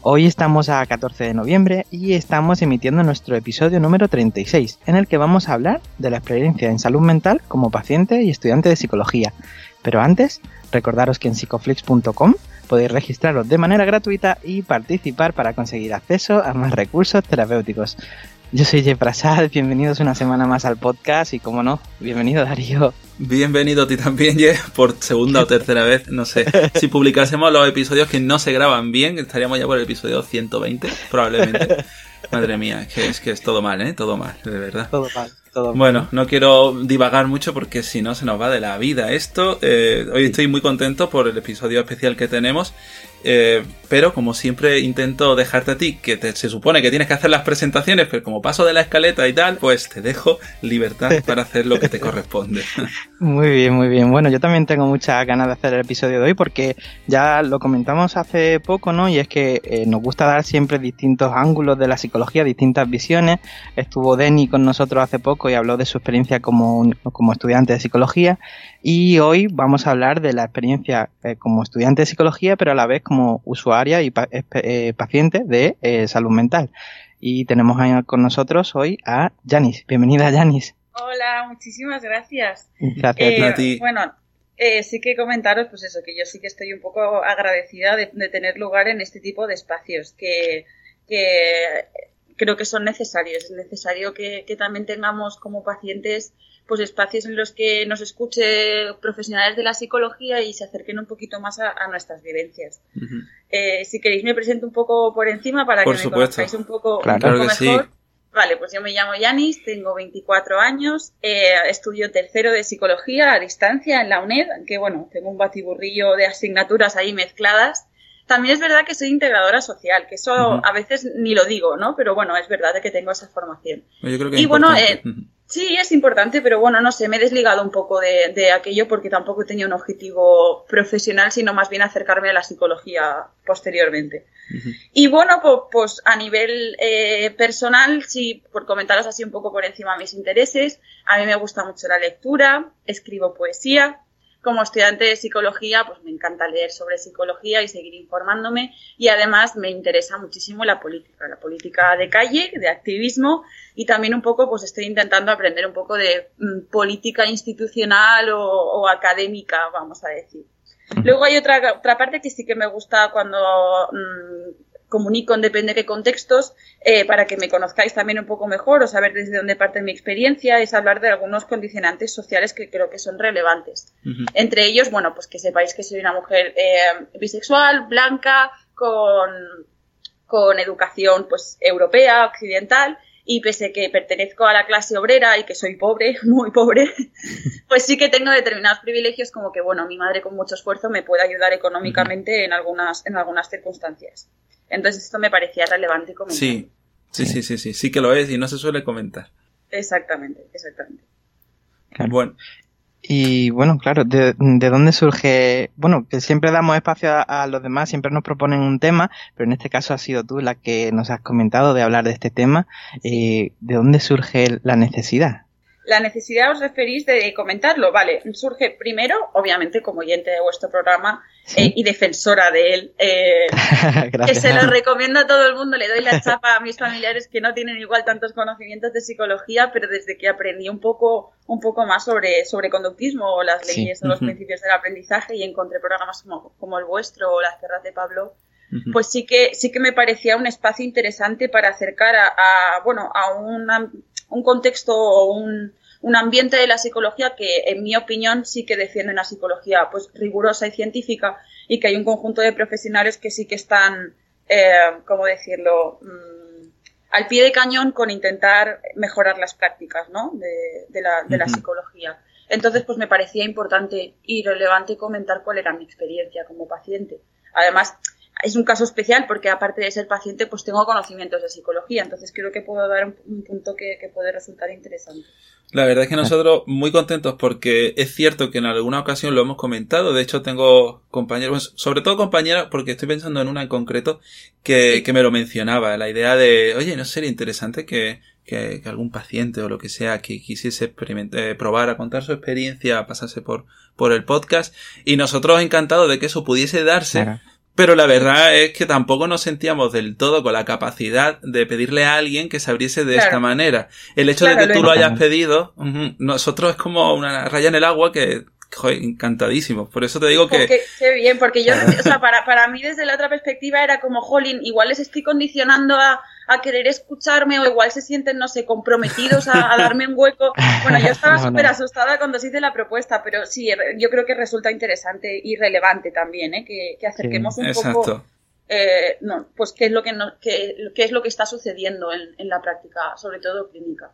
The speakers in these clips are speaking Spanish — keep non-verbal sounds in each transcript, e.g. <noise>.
Hoy estamos a 14 de noviembre y estamos emitiendo nuestro episodio número 36, en el que vamos a hablar de la experiencia en salud mental como paciente y estudiante de psicología. Pero antes, recordaros que en psicoflix.com podéis registraros de manera gratuita y participar para conseguir acceso a más recursos terapéuticos. Yo soy Jeff Prasad, bienvenidos una semana más al podcast y como no, bienvenido Darío. Bienvenido a ti también, Jeff, por segunda o tercera vez, no sé. Si publicásemos los episodios que no se graban bien, estaríamos ya por el episodio 120, probablemente. Madre mía, es que es, que es todo mal, ¿eh? Todo mal, de verdad. Todo mal. Todo bueno, no quiero divagar mucho porque si no se nos va de la vida esto. Eh, hoy estoy muy contento por el episodio especial que tenemos eh, pero como siempre intento dejarte a ti, que se supone que tienes que hacer las presentaciones, pero como paso de la escaleta y tal, pues te dejo libertad <laughs> para hacer lo que te corresponde. <laughs> Muy bien, muy bien. Bueno, yo también tengo muchas ganas de hacer el episodio de hoy porque ya lo comentamos hace poco, ¿no? Y es que eh, nos gusta dar siempre distintos ángulos de la psicología, distintas visiones. Estuvo Denny con nosotros hace poco y habló de su experiencia como, como estudiante de psicología. Y hoy vamos a hablar de la experiencia eh, como estudiante de psicología, pero a la vez como usuaria y eh, paciente de eh, salud mental. Y tenemos con nosotros hoy a Janis. Bienvenida, Janis. Hola, muchísimas gracias. Gracias a ti. Bueno, sí que comentaros, pues eso, que yo sí que estoy un poco agradecida de, tener lugar en este tipo de espacios, que, creo que son necesarios. Es necesario que también tengamos como pacientes pues espacios en los que nos escuche profesionales de la psicología y se acerquen un poquito más a, nuestras vivencias. Eh, si queréis me presento un poco por encima para que me conozcáis un poco, mejor. Vale, pues yo me llamo Yanis, tengo 24 años, eh, estudio tercero de psicología a distancia en la UNED, aunque bueno, tengo un batiburrillo de asignaturas ahí mezcladas. También es verdad que soy integradora social, que eso a veces ni lo digo, ¿no? Pero bueno, es verdad que tengo esa formación. y bueno, eh, Sí, es importante, pero bueno, no sé, me he desligado un poco de, aquello porque tampoco tenía un objetivo profesional, sino más bien acercarme a la psicología posteriormente. Y bueno, pues, a nivel eh, personal, sí, por comentaros así un poco por encima mis intereses, a mí me gusta mucho la lectura, escribo poesía, como estudiante de psicología, pues me encanta leer sobre psicología y seguir informándome y además me interesa muchísimo la política, la política de calle, de activismo y también un poco pues estoy intentando aprender un poco de mm, política institucional o, académica, vamos a decir. Luego hay otra, otra parte que sí que me gusta cuando mm, comunico en depende de qué contextos, eh, para que me conozcáis también un poco mejor o saber desde dónde parte mi experiencia, es hablar de algunos condicionantes sociales que creo que son relevantes. Entre ellos, bueno, pues que sepáis que soy una mujer eh, bisexual, blanca, con, con educación pues europea, occidental, y pese que pertenezco a la clase obrera y que soy pobre, <laughs> muy pobre, pues sí que tengo determinados privilegios como que, bueno, mi madre con mucho esfuerzo me puede ayudar económicamente en, algunas, en algunas circunstancias. Entonces esto me parecía relevante comentar. Sí, sí, sí, sí, sí, sí que lo es y no se suele comentar. Exactamente, exactamente. Bueno. Y bueno, claro, ¿de, dónde surge? Bueno, que siempre damos espacio a, los demás, siempre nos proponen un tema, pero en este caso has sido tú la que nos has comentado de hablar de este tema. Eh, ¿De dónde surge la necesidad? La necesidad os referís de comentarlo, vale, surge primero, obviamente, como oyente de vuestro programa eh, y defensora de él, eh, <laughs> que se lo recomiendo a todo el mundo, le doy la <laughs> chapa a mis familiares que no tienen igual tantos conocimientos de psicología, pero desde que aprendí un poco, un poco más sobre, sobre conductismo o las leyes o los principios del aprendizaje y encontré programas como, el vuestro o las terras de Pablo, pues sí que, sí que me parecía un espacio interesante para acercar a, bueno, a un contexto o un, un ambiente de la psicología que, en mi opinión, sí que defiende una psicología pues rigurosa y científica y que hay un conjunto de profesionales que sí que están, eh, ¿cómo decirlo?, mm, al pie de cañón con intentar mejorar las prácticas ¿no? de, la, de la psicología. Entonces, pues me parecía importante y relevante comentar cuál era mi experiencia como paciente. Además, es un caso especial porque aparte de ser paciente, pues tengo conocimientos de psicología, entonces creo que puedo dar un, punto que, puede resultar interesante. La verdad es que nosotros muy contentos porque es cierto que en alguna ocasión lo hemos comentado, de hecho tengo compañeros, sobre todo compañeras, porque estoy pensando en una en concreto que, que me lo mencionaba, la idea de, oye, ¿no sería interesante que, que, algún paciente o lo que sea que quisiese experimentar, eh, probar a contar su experiencia, pasarse por, por el podcast y nosotros encantados de que eso pudiese darse. Pero la verdad es que tampoco nos sentíamos del todo con la capacidad de pedirle a alguien que se abriese de esta manera. El hecho de que tú lo hayas pedido, nosotros es como una raya en el agua que, joder, encantadísimos. Por eso te digo que... Qué, bien, porque yo, o sea, para, para mí desde la otra perspectiva era como, jolín, igual les estoy condicionando a, a querer escucharme o igual se sienten, no sé, comprometidos a, darme un hueco. Bueno, yo estaba <laughs> súper asustada cuando se hice la propuesta, pero sí, yo creo que resulta interesante y relevante también, ¿eh? que, acerquemos un poco... Eh, no, pues qué es lo que, no, qué, es lo que está sucediendo en, en la práctica, sobre todo clínica.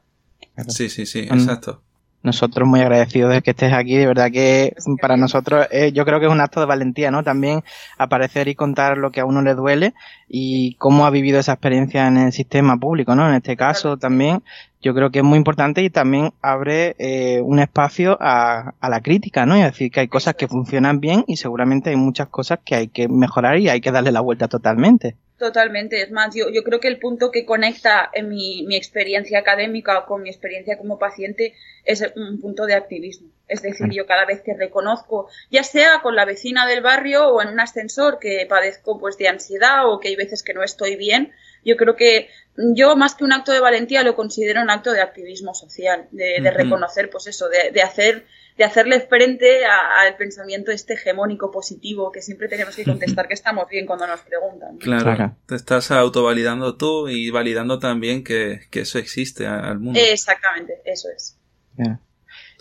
Sí, sí, sí, exacto nosotros muy agradecidos de que estés aquí. De verdad que para nosotros eh, yo creo que es un acto de valentía, ¿no? También aparecer y contar lo que a uno le duele y cómo ha vivido esa experiencia en el sistema público, ¿no? En este caso también yo creo que es muy importante y también abre eh, un espacio a, a, la crítica, ¿no? Y decir que hay cosas que funcionan bien y seguramente hay muchas cosas que hay que mejorar y hay que darle la vuelta totalmente. Totalmente, es más, yo, yo creo que el punto que conecta en mi, mi experiencia académica con mi experiencia como paciente es un punto de activismo. Es decir, yo cada vez que reconozco, ya sea con la vecina del barrio o en un ascensor que padezco pues de ansiedad o que hay veces que no estoy bien, yo creo que yo más que un acto de valentía lo considero un acto de activismo social, de, de reconocer pues eso, de, de hacer de hacerle frente al pensamiento este hegemónico positivo que siempre tenemos que contestar que estamos bien cuando nos preguntan. Claro, te estás autovalidando tú y validando también que, eso existe al mundo. Exactamente, eso es.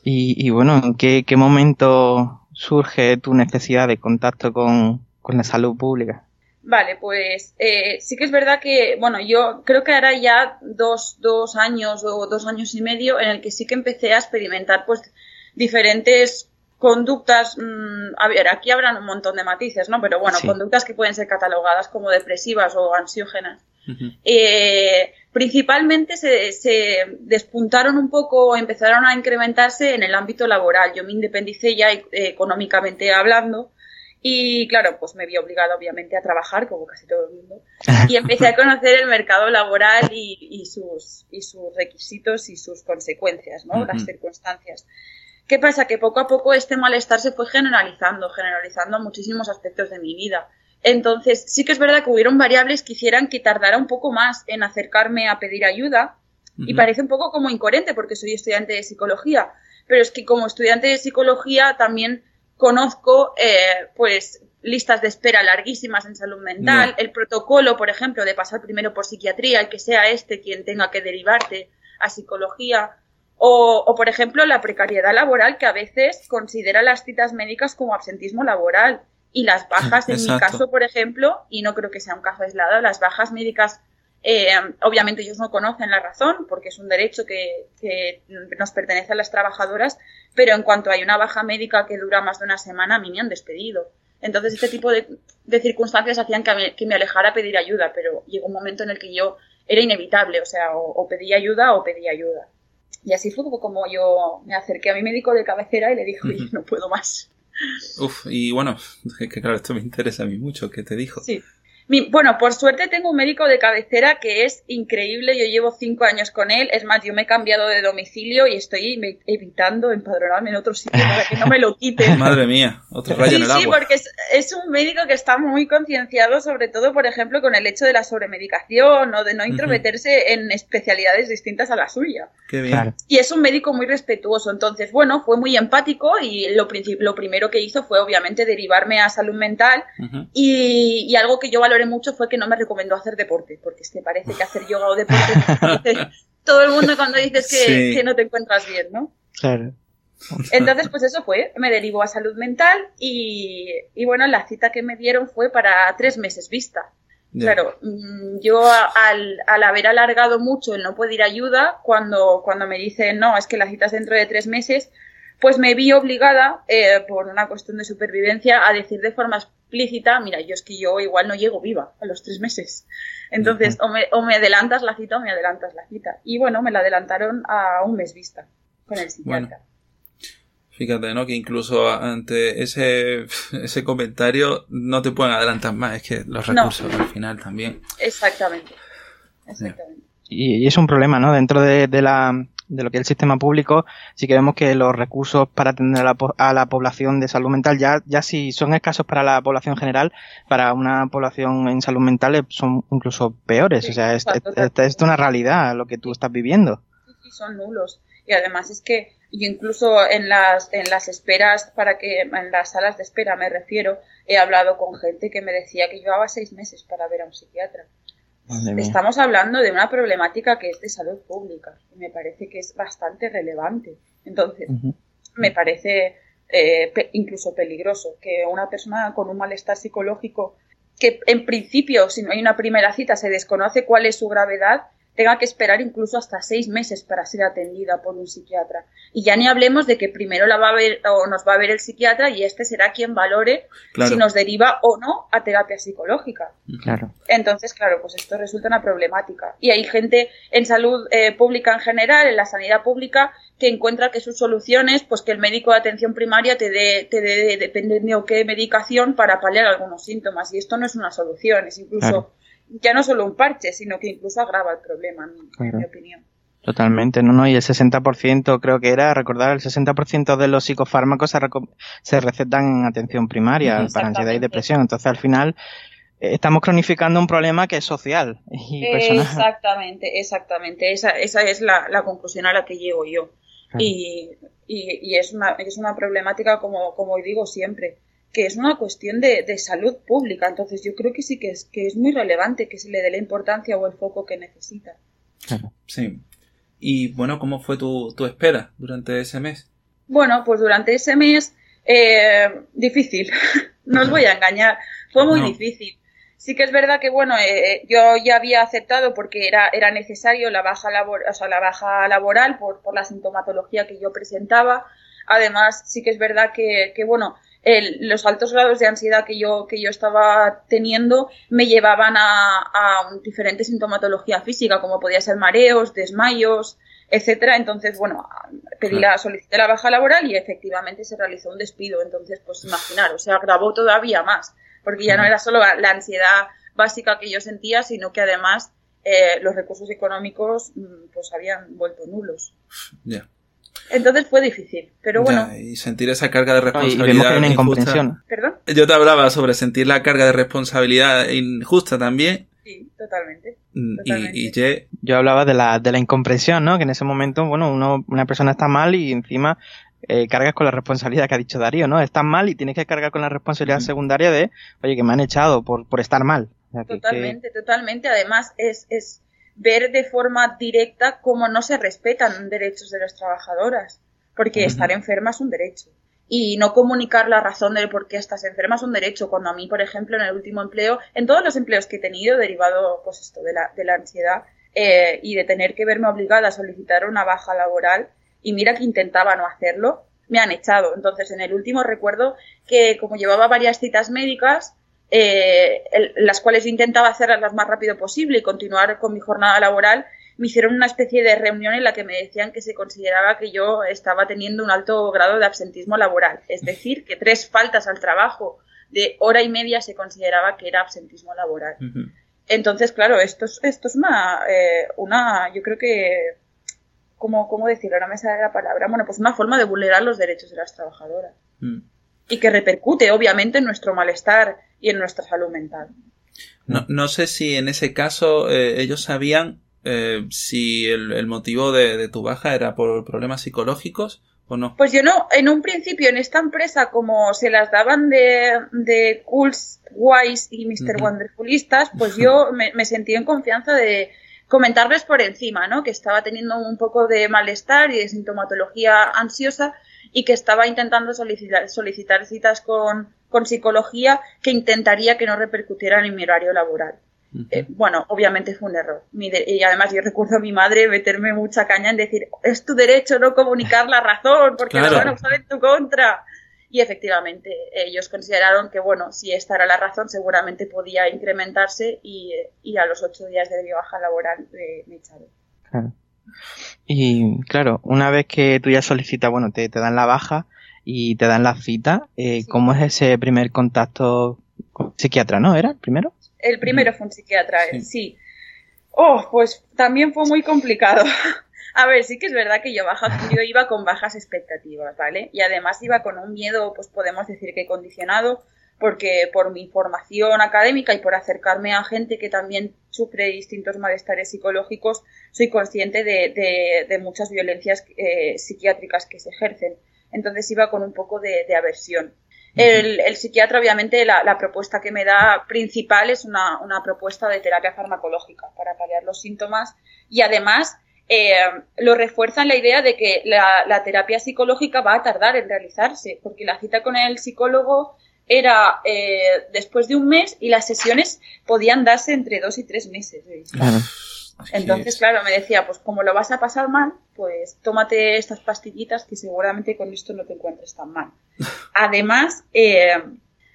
Y, bueno, ¿en qué, momento surge tu necesidad de contacto con, la salud pública? Vale, pues eh, sí que es verdad que, bueno, yo creo que ahora ya dos, dos años o dos años y medio en el que sí que empecé a experimentar pues diferentes conductas, mm, a ver, aquí habrán un montón de matices, ¿no? Pero bueno, conductas que pueden ser catalogadas como depresivas o ansiógenas. Eh, principalmente se, se, despuntaron un poco, empezaron a incrementarse en el ámbito laboral. Yo me independicé ya eh, económicamente hablando y claro, pues me vi obligada obviamente a trabajar, como casi todo el mundo, <laughs> y empecé a conocer el mercado laboral y, sus, y sus requisitos y sus consecuencias, ¿no? Las circunstancias. ¿Qué pasa? Que poco a poco este malestar se fue generalizando, generalizando muchísimos aspectos de mi vida. Entonces, sí que es verdad que hubieron variables que hicieran que tardara un poco más en acercarme a pedir ayuda, y parece un poco como incoherente porque soy estudiante de psicología, pero es que como estudiante de psicología también conozco, eh, pues, listas de espera larguísimas en salud mental, el protocolo, por ejemplo, de pasar primero por psiquiatría, el que sea este quien tenga que derivarte a psicología, o, por ejemplo, la precariedad laboral, que a veces considera las citas médicas como absentismo laboral. Y las bajas, en mi caso, por ejemplo, y no creo que sea un caso aislado, las bajas médicas, eh, obviamente ellos no conocen la razón, porque es un derecho que, nos pertenece a las trabajadoras, pero en cuanto hay una baja médica que dura más de una semana, a mí me han despedido. Entonces, este tipo de, circunstancias hacían que me, alejara a pedir ayuda, pero llegó un momento en el que yo era inevitable, o sea, o pedía ayuda o pedía ayuda. Y así fue como yo me acerqué a mi médico de cabecera y le dije, oye, no puedo más. Uf, y bueno, que claro, esto me interesa a mí mucho, ¿qué te dijo? Sí, bueno, por suerte tengo un médico de cabecera que es increíble. Yo llevo cinco años con él. Es más, yo me he cambiado de domicilio y estoy evitando empadronarme en otro sitio para que no me lo quiten. <laughs> Madre mía, otro rayo en el agua. Sí, porque es, un médico que está muy concienciado, sobre todo, por ejemplo, con el hecho de la sobremedicación o de no intrometerse en especialidades distintas a la suya. Qué bien. Y es un médico muy respetuoso. Entonces, bueno, fue muy empático y lo, lo primero que hizo fue, obviamente, derivarme a salud mental y, y algo que yo valoré mucho fue que no me recomendó hacer deporte, porque es que parece que hacer yoga o deporte, <laughs> todo el mundo cuando dices que, no te encuentras bien, ¿no? Claro. Entonces, pues eso fue, me derivó a salud mental y, bueno, la cita que me dieron fue para tres meses vista. Claro, mm, yo al, al, haber alargado mucho el no poder ayuda, cuando, cuando me dicen, no, es que la cita es dentro de tres meses, pues me vi obligada, eh, por una cuestión de supervivencia, a decir de forma explícita, mira, yo es que yo igual no llego viva a los tres meses. Entonces, o me, o me adelantas la cita o me adelantas la cita. Y bueno, me la adelantaron a un mes vista con el psiquiatra. Fíjate, ¿no? Que incluso ante ese, <laughs> ese comentario no te pueden adelantar más, es que los recursos al final también. Exactamente. Exactamente. Y, es un problema, ¿no? Dentro de, la, de lo que es el sistema público, sí que vemos que los recursos para atender a la, a la, población de salud mental, ya, ya si son escasos para la población general, para una población en salud mental son incluso peores. o sea, es, es, una realidad lo que tú estás viviendo. Sí, son nulos. Y además es que yo incluso en las, en las esperas, para que, en las salas de espera me refiero, he hablado con gente que me decía que llevaba seis meses para ver a un psiquiatra. Estamos hablando de una problemática que es de salud pública y me parece que es bastante relevante. Entonces, me parece eh, incluso peligroso que una persona con un malestar psicológico que en principio, si no hay una primera cita, se desconoce cuál es su gravedad, tenga que esperar incluso hasta seis meses para ser atendida por un psiquiatra. Y ya ni hablemos de que primero la va a ver o nos va a ver el psiquiatra y este será quien valore si nos deriva o no a terapia psicológica. Claro. Entonces, claro, pues esto resulta una problemática. Y hay gente en salud eh, pública en general, en la sanidad pública, que encuentra que sus soluciones, pues que el médico de atención primaria te dé, te dé, depende de qué medicación para paliar algunos síntomas. Y esto no es una solución, es incluso ya no solo un parche, sino que incluso agrava el problema, en mi opinión. Totalmente, no, no, y el 60% creo que era, recordar, el 60% de los psicofármacos se, recetan en atención primaria para ansiedad y depresión. Entonces, al final, eh, estamos cronificando un problema que es social y personal. Exactamente, exactamente. Esa, esa es la, la conclusión a la que llego yo. Y, y, y, es, una, es una problemática, como, como digo siempre, que es una cuestión de, de, salud pública. Entonces yo creo que sí que es, que es muy relevante que se le dé la importancia o el foco que necesita. Sí. Y bueno, ¿cómo fue tu, tu espera durante ese mes? Bueno, pues durante ese mes, eh, difícil. <laughs> no os voy a engañar. Fue muy difícil. Sí que es verdad que, bueno, eh, eh, yo ya había aceptado porque era, era necesario la baja, labor, o sea, la baja laboral por, por la sintomatología que yo presentaba. Además, sí que es verdad que, que bueno, los altos grados de ansiedad que yo, que yo estaba teniendo me llevaban a, a diferente sintomatología física, como podía ser mareos, desmayos, etcétera. Entonces, bueno, pedí la, solicité la baja laboral y efectivamente se realizó un despido. Entonces, pues imaginar, o sea, agravó todavía más, porque ya no era solo la ansiedad básica que yo sentía, sino que además eh, los recursos económicos mm, pues habían vuelto nulos. Ya. Entonces fue difícil, pero bueno. y sentir esa carga de responsabilidad. Y incomprensión. ¿Perdón? Yo te hablaba sobre sentir la carga de responsabilidad injusta también. Sí, totalmente. Mm, y, Yo hablaba de la, de la incomprensión, ¿no? Que en ese momento, bueno, uno, una persona está mal y encima eh, cargas con la responsabilidad que ha dicho Darío, ¿no? Estás mal y tienes que cargar con la responsabilidad secundaria de, oye, que me han echado por, por estar mal. totalmente, totalmente. Además, es, es ver de forma directa cómo no se respetan derechos de las trabajadoras, porque estar enferma es un derecho. Y no comunicar la razón de por qué estás enferma es un derecho. Cuando a mí, por ejemplo, en el último empleo, en todos los empleos que he tenido, derivado pues esto de la, de la ansiedad eh, y de tener que verme obligada a solicitar una baja laboral, y mira que intentaba no hacerlo, me han echado. Entonces, en el último recuerdo que como llevaba varias citas médicas, eh, las cuales intentaba hacerlas lo más rápido posible y continuar con mi jornada laboral, me hicieron una especie de reunión en la que me decían que se consideraba que yo estaba teniendo un alto grado de absentismo laboral. Es decir, que tres faltas al trabajo de hora y media se consideraba que era absentismo laboral. Entonces, claro, esto es, esto es una, eh, una, yo creo que, ¿cómo, ¿cómo decirlo? Ahora me sale la palabra. Bueno, pues una forma de vulnerar los derechos de las trabajadoras. Mm. Y que repercute, obviamente, en nuestro malestar y en nuestra salud mental. No, no sé si en ese caso eh, ellos sabían eh, si el, motivo de, tu baja era por problemas psicológicos o no. Pues yo no, en un principio en esta empresa como se las daban de, de Cools, Wise y Mr. Wonderfulistas, pues yo <laughs> me, me sentí en confianza de comentarles por encima, ¿no? Que estaba teniendo un poco de malestar y de sintomatología ansiosa y que estaba intentando solicitar, solicitar citas con, con psicología que intentaría que no repercutieran en mi horario laboral. Eh, bueno, obviamente fue un error. y además yo recuerdo a mi madre meterme mucha caña en decir, es tu derecho no comunicar la razón porque la van a usar en tu contra. y efectivamente ellos consideraron que, bueno, si esta era la razón, seguramente podía incrementarse y, a los ocho días de baja laboral me echaron. Claro. Y claro, una vez que tú ya solicitas, bueno, te, te dan la baja y te dan la cita, eh, ¿cómo es ese primer contacto con psiquiatra, no? ¿Era el primero? El primero fue un psiquiatra, sí. Oh, pues también fue muy complicado. <laughs> A ver, sí que es verdad que yo, baja, yo iba con bajas expectativas, ¿vale? Y además iba con un miedo, pues podemos decir que condicionado, porque por mi formación académica y por acercarme a gente que también sufre distintos malestares psicológicos, soy consciente de, muchas violencias eh, psiquiátricas que se ejercen. Entonces iba con un poco de, aversión. El, psiquiatra, obviamente, la, propuesta que me da principal es una, una, propuesta de terapia farmacológica para paliar los síntomas y además eh, lo refuerza en la idea de que la, terapia psicológica va a tardar en realizarse, porque la cita con el psicólogo era eh, después de un mes y las sesiones podían darse entre dos y tres meses. Entonces, claro, me decía, pues como lo vas a pasar mal, pues tómate estas pastillitas que seguramente con esto no te encuentres tan mal. <laughs> Además, eh,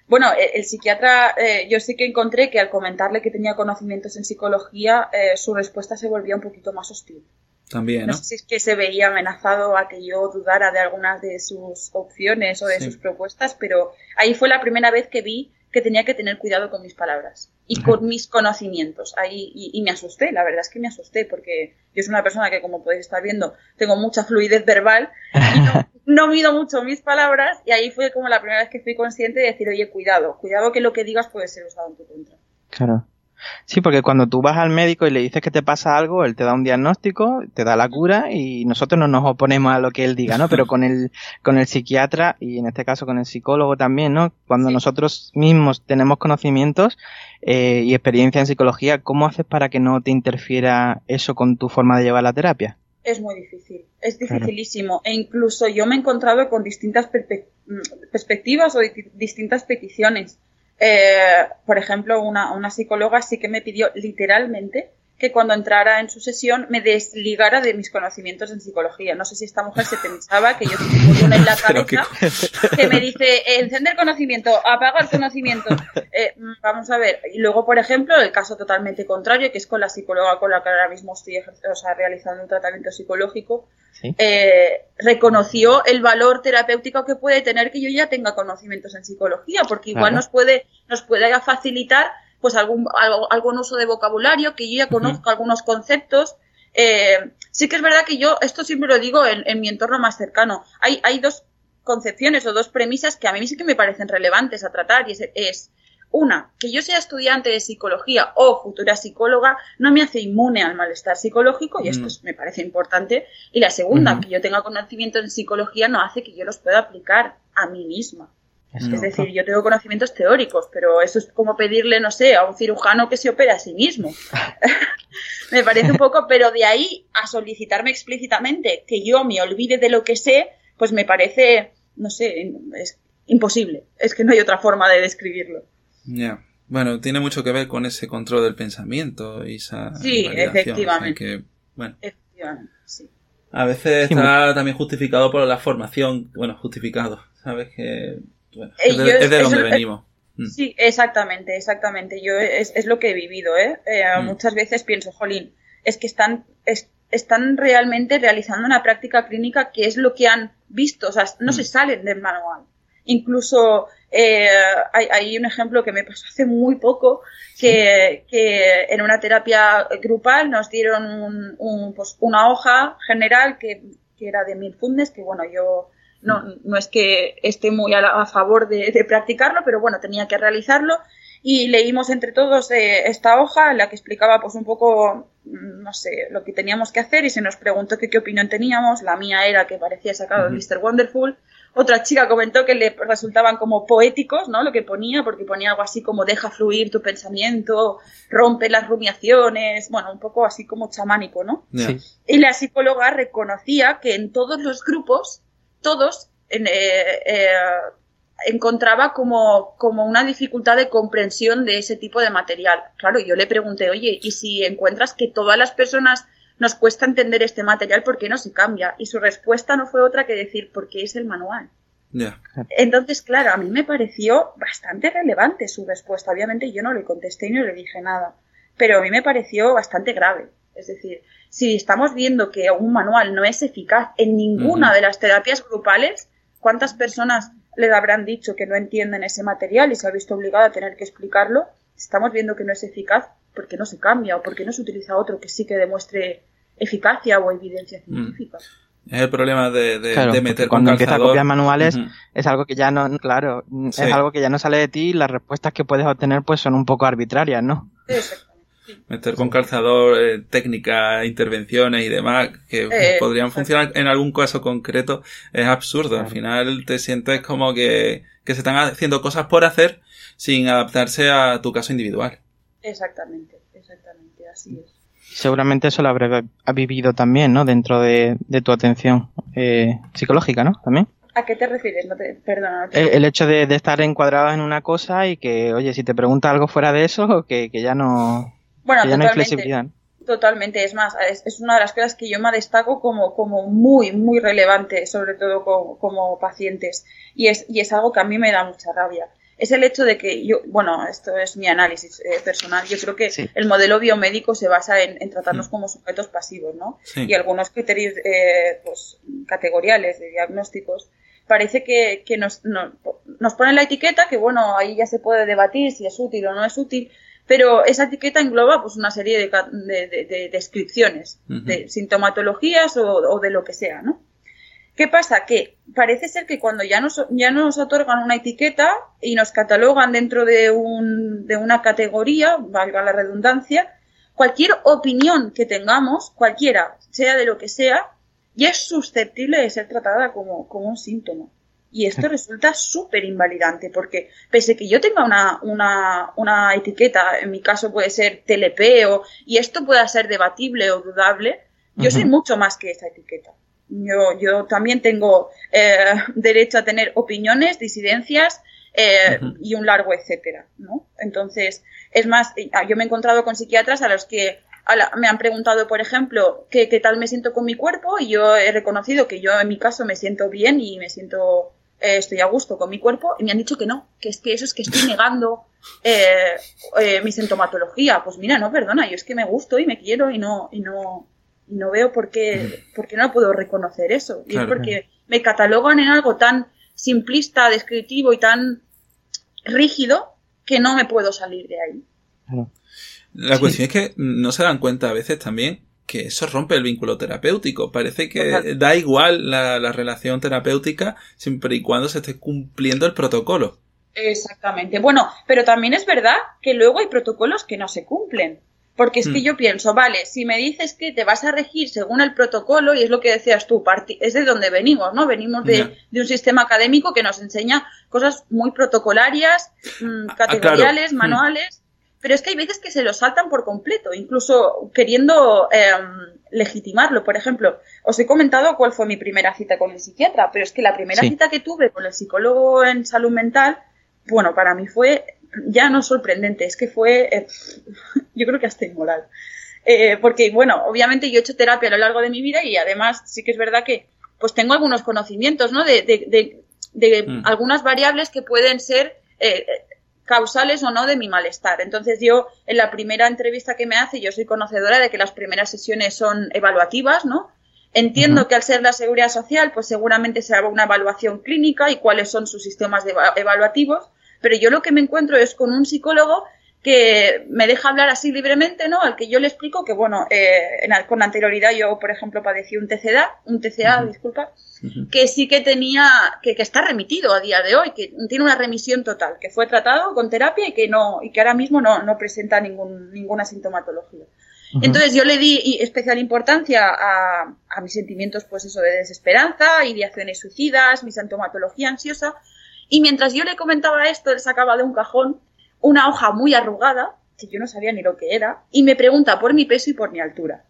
bueno, el, psiquiatra, yo sí que encontré que al comentarle que tenía conocimientos en psicología, su respuesta se volvía un poquito más hostil. También, ¿no? sé si es que se veía amenazado a que yo dudara de algunas de sus opciones o de sus propuestas, pero ahí fue la primera vez que vi que tenía que tener cuidado con mis palabras y con mis conocimientos. Ahí, y, me asusté, la verdad es que me asusté, porque yo soy una persona que, como podéis estar viendo, tengo mucha fluidez verbal y no, <laughs> no mido mucho mis palabras, y ahí fue como la primera vez que fui consciente de decir, oye, cuidado, cuidado que lo que digas puede ser usado en tu contra. Claro. Sí, porque cuando tú vas al médico y le dices que te pasa algo, él te da un diagnóstico, te da la cura y nosotros no nos oponemos a lo que él diga, ¿no? Pero con el, con el psiquiatra y en este caso con el psicólogo también, ¿no? Cuando nosotros mismos tenemos conocimientos eh, y experiencia en psicología, ¿cómo haces para que no te interfiera eso con tu forma de llevar la terapia? Es muy difícil, es dificilísimo. E incluso yo me he encontrado con distintas mm, perspectivas o distintas peticiones eh, por ejemplo, una, una psicóloga sí que me pidió literalmente que cuando entrara en su sesión me desligara de mis conocimientos en psicología. No sé si esta mujer se pensaba que yo tengo <laughs> en la cabeza que me dice encender conocimiento, apagar conocimiento. Eh, vamos a ver. Y luego, por ejemplo, el caso totalmente contrario, que es con la psicóloga con la que ahora mismo estoy o sea, realizando un tratamiento psicológico, eh, reconoció el valor terapéutico que puede tener que yo ya tenga conocimientos en psicología, porque igual nos puede, nos puede facilitar pues algún, algún uso de vocabulario, que yo ya conozco algunos conceptos. Eh, sí que es verdad que yo, esto siempre lo digo en, mi entorno más cercano, hay, hay dos concepciones o dos premisas que a mí sí que me parecen relevantes a tratar y es, una, que yo sea estudiante de psicología o futura psicóloga no me hace inmune al malestar psicológico y esto mm. me parece importante. Y la segunda, que yo tenga conocimiento en psicología no hace que yo los pueda aplicar a mí misma. Es decir, yo tengo conocimientos teóricos, pero eso es como pedirle, no sé, a un cirujano que se opera a sí mismo. <laughs> <laughs> me parece un poco, pero de ahí a solicitarme explícitamente que yo me olvide de lo que sé, pues me parece, no sé, es imposible. Es que no hay otra forma de describirlo. Ya. Bueno, tiene mucho que ver con ese control del pensamiento y esa. Sí, efectivamente. bueno. Efectivamente, sí. A veces está también justificado por la formación, bueno, justificado, ¿sabes? Que es de, donde venimos. Mm. Sí, exactamente, exactamente. Yo es, es lo que he vivido, ¿eh? eh mm. Muchas veces pienso, jolín, es que están, están realmente realizando una práctica clínica que es lo que han visto, o sea, no se mm. salen del manual. Incluso eh, hay, hay, un ejemplo que me pasó hace muy poco, que, que en una terapia grupal nos dieron un, pues una hoja general que, que era de mil fundes, que bueno, yo no, no es que esté muy a, favor de, practicarlo, pero bueno, tenía que realizarlo. Y leímos entre todos eh, esta hoja en la que explicaba pues un poco, mm, no sé, lo que teníamos que hacer y se nos preguntó qué opinión teníamos. La mía era que parecía sacado de Mr. Wonderful. Otra chica comentó que le resultaban como poéticos, ¿no? Lo que ponía, porque ponía algo así como deja fluir tu pensamiento, rompe las rumiaciones, bueno, un poco así como chamánico, ¿no? Y la psicóloga reconocía que en todos los grupos todos eh, eh, encontraba como, como una dificultad de comprensión de ese tipo de material. Claro, yo le pregunté, oye, ¿y si encuentras que todas las personas nos cuesta entender este material, ¿por qué no se cambia? Y su respuesta no fue otra que decir, porque es el manual. Entonces, claro, a mí me pareció bastante relevante su respuesta. Obviamente yo no le contesté y no le dije nada, pero a mí me pareció bastante grave. Es decir, si estamos viendo que un manual no es eficaz en ninguna de las terapias grupales, ¿cuántas personas le habrán dicho que no entienden ese material y se ha visto obligado a tener que explicarlo? Estamos viendo que no es eficaz porque no se cambia o porque no se utiliza otro que sí que demuestre eficacia o evidencia científica. Es el problema de, de, meter cuando empieza a copiar manuales es algo que ya no, claro, es algo que ya no sale de ti y las respuestas que puedes obtener pues son un poco arbitrarias, ¿no? Meter con calzador eh, técnicas, intervenciones y demás que eh, podrían funcionar en algún caso concreto es absurdo. Al final te sientes como que, que se están haciendo cosas por hacer sin adaptarse a tu caso individual. Exactamente, exactamente, así es seguramente eso lo habrá vivido también, ¿no? Dentro de, tu atención eh, psicológica, ¿no? También. ¿A qué te refieres? No te, perdona. el, hecho de, estar encuadrado en una cosa y que, oye, si te pregunta algo fuera de eso, que, que ya no, bueno, ya no hay flexibilidad. Totalmente, es más, es, una de las cosas que yo me destaco como, como muy, muy relevante, sobre todo como, como pacientes. Y es, y es algo que a mí me da mucha rabia es el hecho de que yo, bueno, esto es mi análisis eh, personal, yo creo que el modelo biomédico se basa en, tratarnos mm. como sujetos pasivos, ¿no? Y algunos criterios eh, pues, categoriales de diagnósticos parece que, nos, nos ponen la etiqueta, que bueno, ahí ya se puede debatir si es útil o no es útil, pero esa etiqueta engloba pues una serie de, descripciones, de sintomatologías o, o de lo que sea, ¿no? ¿Qué pasa? Que parece ser que cuando ya nos, ya nos otorgan una etiqueta y nos catalogan dentro de, un, de una categoría, valga la redundancia, cualquier opinión que tengamos, cualquiera, sea de lo que sea, ya es susceptible de ser tratada como, como un síntoma. Y esto resulta súper invalidante, porque pese que yo tenga una, una, una, etiqueta, en mi caso puede ser TLP, o, y esto pueda ser debatible o dudable, yo soy mucho más que esa etiqueta. Yo, yo también tengo eh, derecho a tener opiniones, disidencias eh, y un largo etcétera, ¿no? Entonces, es más, ah, yo me he encontrado con psiquiatras a los que me han preguntado, por ejemplo, ¿qué, tal me siento con mi cuerpo y yo he reconocido que yo en mi caso me siento bien y me siento, eh, estoy a gusto con mi cuerpo y me han dicho que no, que es que eso es que estoy negando mi sintomatología. Pues mira, no, perdona, yo es que me gusto y me quiero y no, y no, y no veo por qué, por qué no puedo reconocer eso. Y es porque me catalogan en algo tan simplista, descriptivo y tan rígido que no me puedo salir de ahí. La cuestión es que no se dan cuenta a veces también que eso rompe el vínculo terapéutico. Parece que da igual la, la, relación terapéutica siempre y cuando se esté cumpliendo el protocolo. Exactamente. Bueno, pero también es verdad que luego hay protocolos que no se cumplen. Porque es que mm. yo pienso, vale, si me dices que te vas a regir según el protocolo, y es lo que decías tú, es de donde venimos, ¿no? Venimos de, un sistema académico que nos enseña cosas muy protocolarias, mm, ah, categoriales, mm. Pero es que hay veces que se lo saltan por completo, incluso queriendo em, legitimarlo. Por ejemplo, os he comentado cuál fue mi primera cita con el psiquiatra, pero es que la primera cita que tuve con el psicólogo en salud mental, bueno, para mí fue ya no sorprendente, es que fue, eh, <laughs> yo creo que hasta inmoral. Eh, porque, bueno, obviamente yo he hecho terapia a lo largo de mi vida y además sí que es verdad que pues tengo algunos conocimientos, ¿no? De, de, de, mm. algunas variables que pueden ser eh, causales o no de mi malestar. Entonces yo, en la primera entrevista que me hace, yo soy conocedora de que las primeras sesiones son evaluativas, ¿no? Entiendo que al ser la seguridad social, pues seguramente se haga una evaluación clínica y cuáles son sus sistemas evaluativos, pero yo lo que me encuentro es con un psicólogo que me deja hablar así libremente, ¿no? Al que yo le explico que, bueno, eh, con anterioridad yo, por ejemplo, padecí un TCA, un TCA, disculpa, que sí que tenía, que, que, está remitido a día de hoy, que tiene una remisión total, que fue tratado con terapia y que no, y que ahora mismo no, no presenta ningún, ninguna sintomatología. Entonces yo le di especial importancia a, a, mis sentimientos, pues eso, de desesperanza, ideaciones suicidas, mi sintomatología ansiosa, y mientras yo le comentaba esto, él sacaba de un cajón una hoja muy arrugada, que yo no sabía ni lo que era, y me pregunta por mi peso y por mi altura.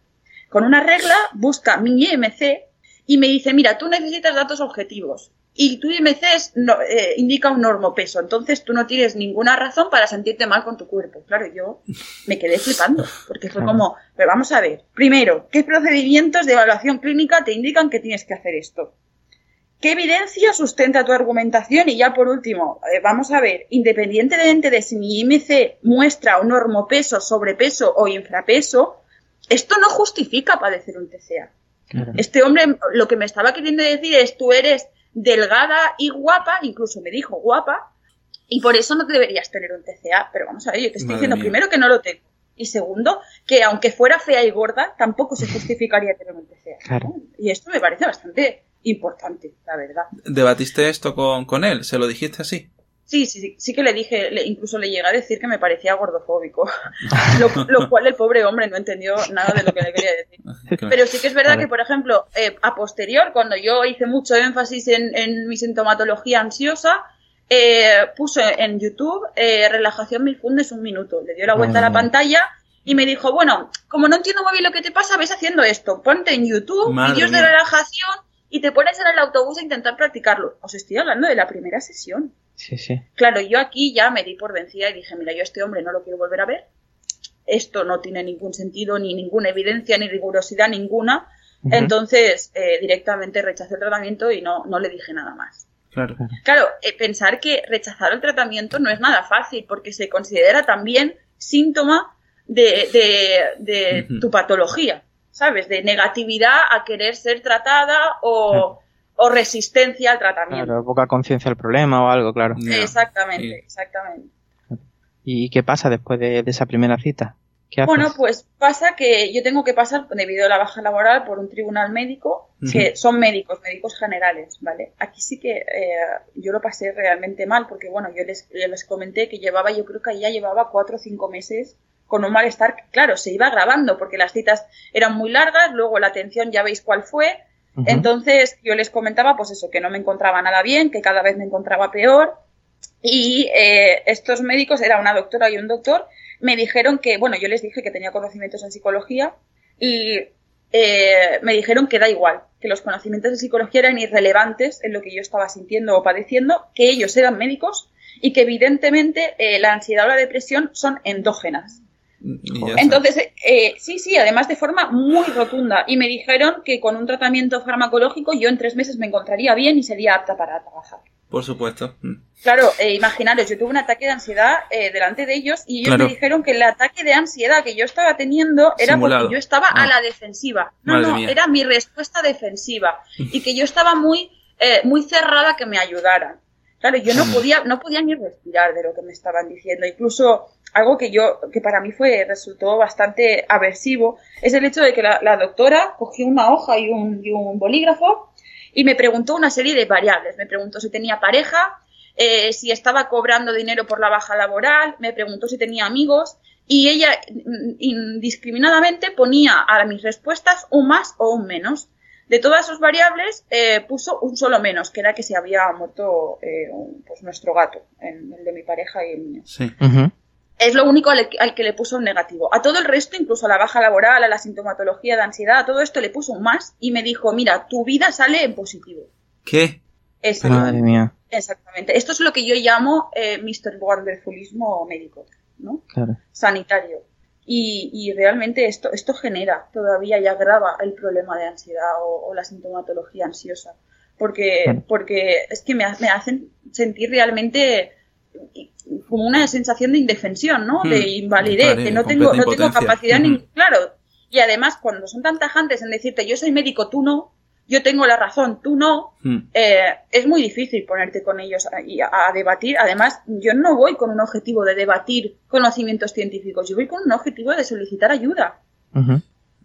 Con una regla busca mi IMC y me dice, mira, tú necesitas datos objetivos. Y tu IMC eh, indica un normopeso, entonces tú no tienes ninguna razón para sentirte mal con tu cuerpo. Claro, yo me quedé flipando, porque fue como, pero vamos a ver, primero, ¿qué procedimientos de evaluación clínica te indican que tienes que hacer esto? ¿Qué evidencia sustenta tu argumentación? Y ya por último, eh, vamos a ver, independientemente de si mi IMC muestra un normopeso, sobrepeso o infrapeso, esto no justifica padecer un TCA. Este hombre lo que me estaba queriendo decir es tú eres delgada y guapa, incluso me dijo guapa, y por eso no deberías tener un TCA. Pero vamos a ver, yo te estoy diciendo primero que no lo tengo. Y segundo, que aunque fuera fea y gorda, tampoco se justificaría tener un TCA. Y esto me parece bastante importante, la verdad. ¿Debatiste esto con, con él? ¿Se lo dijiste así? Sí, sí, sí, sí que le dije, incluso le llegué a decir que me parecía gordofóbico, <laughs> lo, cual el pobre hombre no entendió nada de lo que le quería decir. <laughs> Pero sí que es verdad que, por ejemplo, eh, a posterior, cuando yo hice mucho énfasis en, mi sintomatología ansiosa, eh, puso en YouTube eh, relajación mil fundes un minuto, le dio la vuelta a la ah. pantalla y me dijo, bueno, como no entiendo muy bien lo que te pasa, ves haciendo esto, ponte en YouTube vídeos de relajación y te pones en el autobús a intentar practicarlo. Os estoy hablando de la primera sesión. Sí, sí. Claro, yo aquí ya me di por vencida y dije, mira, yo este hombre no lo quiero volver a ver. Esto no tiene ningún sentido, ni ninguna evidencia, ni rigurosidad ninguna. Entonces, eh, directamente rechacé el tratamiento y no, no le dije nada más. Claro, claro eh, pensar que rechazar el tratamiento no es nada fácil porque se considera también síntoma de, de, tu patología. ¿Sabes? De negatividad a querer ser tratada o, resistencia al tratamiento. Claro, poca conciencia del problema o algo, claro. Exactamente, exactamente. ¿Y qué pasa después de, esa primera cita? Bueno, pues pasa que yo tengo que pasar, debido a la baja laboral, por un tribunal médico, que son médicos, médicos generales, ¿vale? Aquí sí que eh, yo lo pasé realmente mal, porque bueno, yo les, les comenté que llevaba, yo creo que ya llevaba cuatro o cinco meses con un malestar claro, se iba grabando porque las citas eran muy largas, luego la atención ya veis cuál fue. Entonces yo les comentaba pues eso, que no me encontraba nada bien, que cada vez me encontraba peor. Y eh, estos médicos, era una doctora y un doctor, me dijeron que, bueno, yo les dije que tenía conocimientos en psicología y eh, me dijeron que da igual, que los conocimientos de psicología eran irrelevantes en lo que yo estaba sintiendo o padeciendo, que ellos eran médicos y que evidentemente eh, la ansiedad o la depresión son endógenas. Entonces, eh, sí, sí, además de forma muy rotunda. Y me dijeron que con un tratamiento farmacológico yo en tres meses me encontraría bien y sería apta para trabajar. Por supuesto. Mm. Claro, eh, imaginaros, yo tuve un ataque de ansiedad eh, delante de ellos y ellos me dijeron que el ataque de ansiedad que yo estaba teniendo era porque yo estaba a ah. la defensiva. No, no, era mi respuesta defensiva <laughs> y que yo estaba muy, eh, muy cerrada que me ayudaran. Claro, yo no podía, no podía ni respirar de lo que me estaban diciendo. Incluso algo que yo, que para mí fue, resultó bastante aversivo, es el hecho de que la, doctora cogió una hoja y un, y un, bolígrafo y me preguntó una serie de variables. Me preguntó si tenía pareja, eh, si estaba cobrando dinero por la baja laboral, me preguntó si tenía amigos y ella mm, indiscriminadamente ponía a mis respuestas un más o un menos. De todas sus variables eh, puso un solo menos, que era que se había muerto eh, pues nuestro gato, el de mi pareja y el mío. Sí es lo único al, que le puso un negativo. A todo el resto, incluso a la baja laboral, a la sintomatología de ansiedad, a todo esto le puso un más y me dijo, mira, tu vida sale en positivo. ¿Qué? Madre mía. Exactamente. Esto es lo que yo llamo eh, Mr. Wonderfulismo médico, ¿no? Claro. Sanitario. Y, realmente esto, esto genera todavía y agrava el problema de ansiedad o, la sintomatología ansiosa. Porque, porque es que me, me hacen sentir realmente como una sensación de indefensión, ¿no? de hmm. invalidez, que no tengo, no tengo capacidad ni, claro. Y además, cuando son tan tajantes en decirte yo soy médico, tú no, yo tengo la razón, tú no, hmm. eh, es muy difícil ponerte con ellos y a, debatir. Además, yo no voy con un objetivo de debatir conocimientos científicos, yo voy con un objetivo de solicitar ayuda.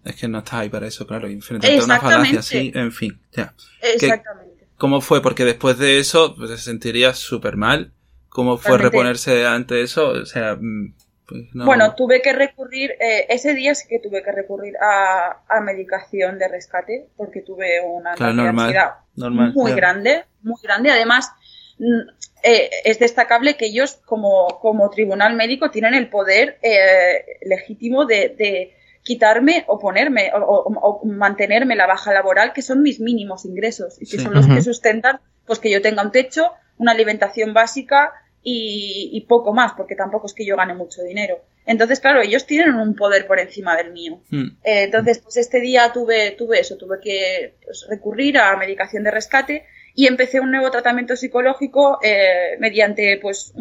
Es que no estás ahí para eso, claro, y enfrentarte a una falacia así, en fin, ya. Exactamente. ¿Cómo fue? Porque después de eso pues, se sentiría súper mal ¿Cómo fue reponerse ante eso? O sea, mm, pues Bueno, tuve que recurrir, eh, ese día sí que tuve que recurrir a, medicación de rescate porque tuve una ansiedad muy grande, muy grande. Además, mm, eh, es destacable que ellos como, como tribunal médico tienen el poder eh, legítimo de, quitarme o ponerme o, mantenerme la baja laboral, que son mis mínimos ingresos y que son los que sustentan pues que yo tenga un techo, una alimentación básica, y, poco más, porque tampoco es que yo gane mucho dinero. Entonces, claro, ellos tienen un poder por encima del mío. Hmm. Eh, entonces, pues este día tuve, tuve eso, tuve que pues, recurrir a medicación de rescate y empecé un nuevo tratamiento psicológico eh, mediante pues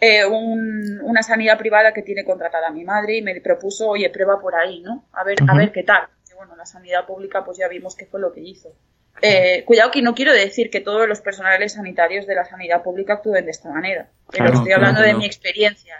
eh, un, una sanidad privada que tiene contratada a mi madre y me propuso, oye, prueba por ahí, ¿no? A ver, a ver qué tal. Y bueno, la sanidad pública pues ya vimos qué fue lo que hizo. Eh, cuidado que no quiero decir que todos los personales sanitarios de la sanidad pública actúen de esta manera, pero estoy hablando de mi experiencia.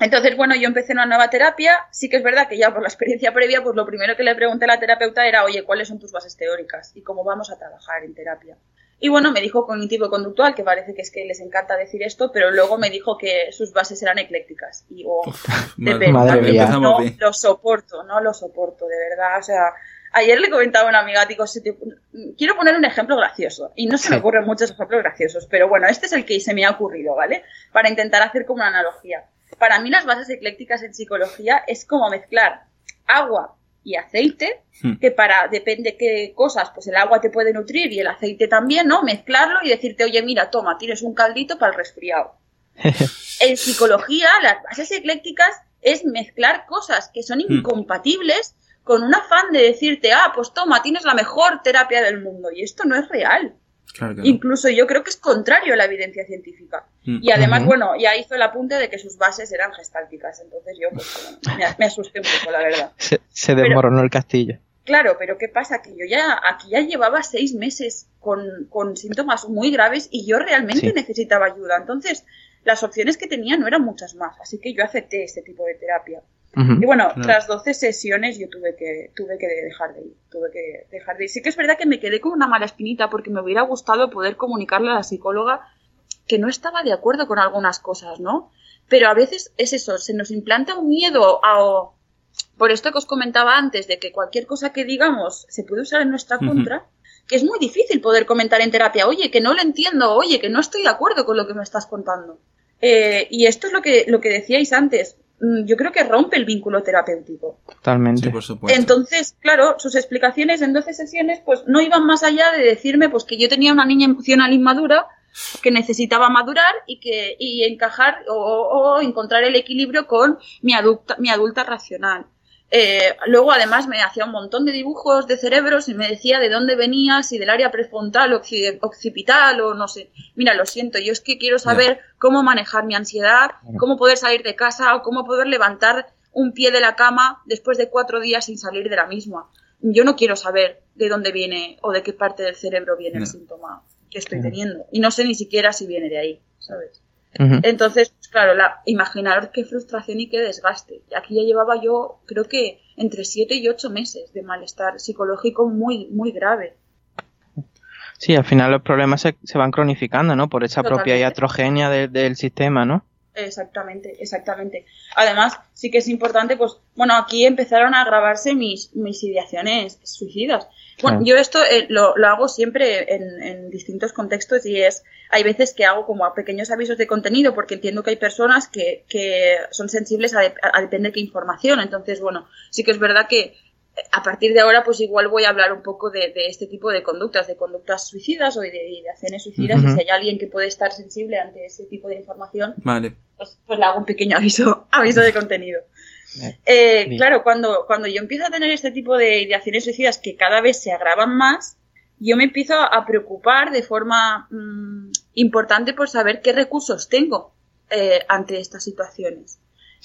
Entonces, bueno, yo empecé una nueva terapia. Sí que es verdad que ya por la experiencia previa, pues lo primero que le pregunté a la terapeuta era, oye, ¿cuáles son tus bases teóricas? Y cómo vamos a trabajar en terapia. Y bueno, me dijo cognitivo-conductual, que parece que es que les encanta decir esto, pero luego me dijo que sus bases eran eclécticas. Y oh, <laughs> de no lo soporto, no lo soporto, de verdad. O sea, ayer le comentaba a una amiga, digo, quiero poner un ejemplo gracioso. Y no se me ocurren muchos ejemplos graciosos, pero bueno, este es el que se me ha ocurrido, ¿vale? Para intentar hacer como una analogía para mí las bases eclécticas en psicología es como mezclar agua y aceite, hmm. que para, depende qué cosas, pues el agua te puede nutrir y el aceite también, ¿no? Mezclarlo y decirte, oye, mira, toma, tienes un caldito para el resfriado. <laughs> en psicología, las bases eclécticas es mezclar cosas que son hmm. incompatibles con un afán de decirte, ah, pues toma, tienes la mejor terapia del mundo. Y esto no es real. Incluso yo creo que es contrario a la evidencia científica. Mm. Y además, bueno, ya hizo el apunte de que sus bases eran gestálticas. Entonces yo pues, me, asusté un poco, la verdad. Se, desmoronó el castillo. Claro, pero ¿qué pasa? Que yo ya aquí ya llevaba seis meses con, con síntomas muy graves y yo realmente necesitaba ayuda. Entonces, las opciones que tenía no eran muchas más. Así que yo acepté este tipo de terapia y bueno, tras 12 sesiones yo tuve que, tuve que dejar de ir, tuve que dejar de ir. Sí que es verdad que me quedé con una mala espinita porque me hubiera gustado poder comunicarle a la psicóloga que no estaba de acuerdo con algunas cosas, ¿no? Pero a veces es eso, se nos implanta un miedo a... Por esto que os comentaba antes, de que cualquier cosa que digamos se puede usar en nuestra contra, que es muy difícil poder comentar en terapia, oye, que no lo entiendo, oye, que no estoy de acuerdo con lo que me estás contando. Eh, y esto es lo que, lo que decíais antes. Mm, yo creo que rompe el vínculo terapéutico. Totalmente. por supuesto. Entonces, claro, sus explicaciones en 12 sesiones pues no iban más allá de decirme pues que yo tenía una niña emocional inmadura que necesitaba madurar y que y encajar o, o encontrar el equilibrio con mi adulta, mi adulta racional. Eh, luego, además, me hacía un montón de dibujos de cerebros y me decía de dónde venía, si del área prefrontal o occipital o no sé. Mira, lo siento, yo es que quiero saber cómo manejar mi ansiedad, cómo poder salir de casa o cómo poder levantar un pie de la cama después de cuatro días sin salir de la misma. Yo no quiero saber de dónde viene o de qué parte del cerebro viene el síntoma que estoy teniendo. Y no sé ni siquiera si viene de ahí, ¿sabes? Entonces, claro, la, imaginaros qué frustración y qué desgaste. Aquí ya llevaba yo, creo que entre siete y ocho meses de malestar psicológico muy, muy grave. Sí, al final los problemas se, van cronificando, ¿no? Por esa propia iatrogenia del sistema, ¿no? Exactamente, exactamente. Además, sí que es importante, pues, bueno, aquí empezaron a grabarse mis, mis ideaciones suicidas. Bueno, yo esto eh, lo, lo, hago siempre en, en, distintos contextos y es, hay veces que hago como pequeños avisos de contenido porque entiendo que hay personas que, que son sensibles a, a depender qué información. Entonces, bueno, sí que es verdad que eh, a partir de ahora, pues igual voy a hablar un poco de, de este tipo de conductas, de conductas suicidas o de ideaciones suicidas. Y si hay alguien que puede estar sensible ante ese tipo de información, vale. pues, pues le hago un pequeño aviso, <laughs> aviso de contenido. Eh, claro, cuando, cuando yo empiezo a tener este tipo de ideaciones suicidas que cada vez se agravan más, yo me empiezo a preocupar de forma mm, importante por saber qué recursos tengo eh, ante estas situaciones.